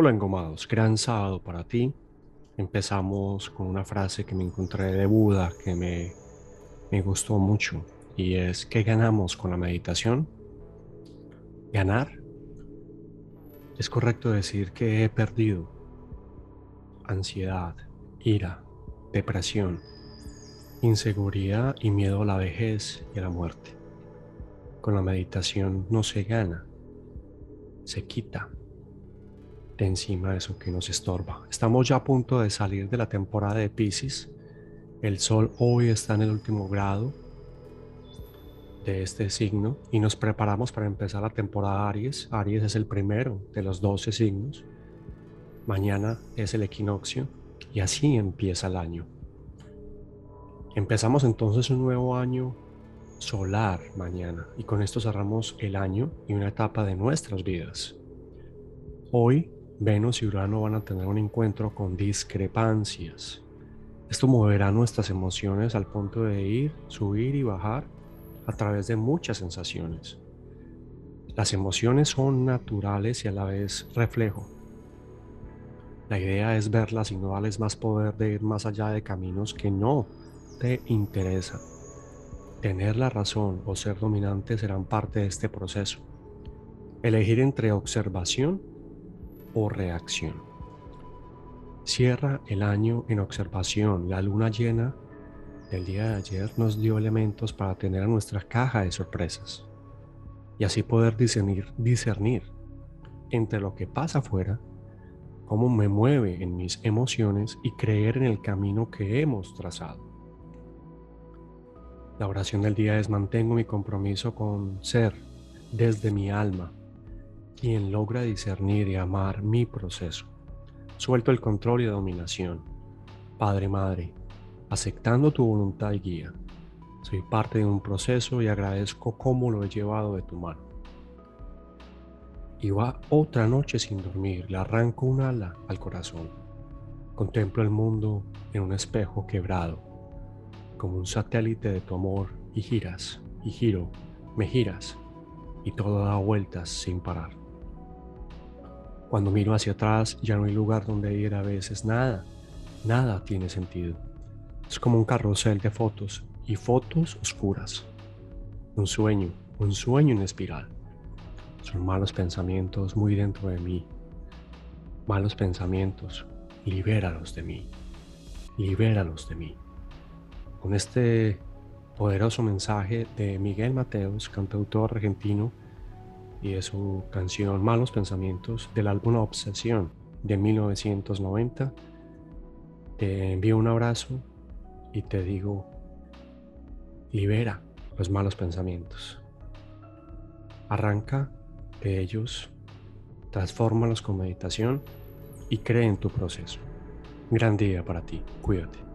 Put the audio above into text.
Hola engomados, gran sábado para ti. Empezamos con una frase que me encontré de Buda que me, me gustó mucho y es ¿qué ganamos con la meditación? Ganar. Es correcto decir que he perdido ansiedad, ira, depresión, inseguridad y miedo a la vejez y a la muerte. Con la meditación no se gana, se quita de encima de eso que nos estorba. Estamos ya a punto de salir de la temporada de Pisces. El Sol hoy está en el último grado de este signo y nos preparamos para empezar la temporada Aries. Aries es el primero de los 12 signos. Mañana es el equinoccio y así empieza el año. Empezamos entonces un nuevo año solar mañana y con esto cerramos el año y una etapa de nuestras vidas. Hoy Venus y Urano van a tener un encuentro con discrepancias. Esto moverá nuestras emociones al punto de ir, subir y bajar a través de muchas sensaciones. Las emociones son naturales y a la vez reflejo. La idea es verlas y no darles más poder de ir más allá de caminos que no te interesan. Tener la razón o ser dominante serán parte de este proceso. Elegir entre observación reacción. Cierra el año en observación. La luna llena del día de ayer nos dio elementos para tener a nuestra caja de sorpresas y así poder discernir, discernir entre lo que pasa afuera, cómo me mueve en mis emociones y creer en el camino que hemos trazado. La oración del día es mantengo mi compromiso con ser desde mi alma quien logra discernir y amar mi proceso. Suelto el control y dominación. Padre, Madre, aceptando tu voluntad y guía. Soy parte de un proceso y agradezco cómo lo he llevado de tu mano. Y va otra noche sin dormir, le arranco un ala al corazón. Contemplo el mundo en un espejo quebrado, como un satélite de tu amor, y giras, y giro, me giras, y todo da vueltas sin parar. Cuando miro hacia atrás ya no hay lugar donde ir a veces, nada, nada tiene sentido. Es como un carrusel de fotos y fotos oscuras. Un sueño, un sueño en espiral. Son malos pensamientos muy dentro de mí. Malos pensamientos, libéralos de mí. Libéralos de mí. Con este poderoso mensaje de Miguel Mateos, cantautor argentino, y de su canción Malos Pensamientos del álbum Obsesión de 1990. Te envío un abrazo y te digo, libera los malos pensamientos. Arranca de ellos, transfórmalos con meditación y cree en tu proceso. Gran día para ti. Cuídate.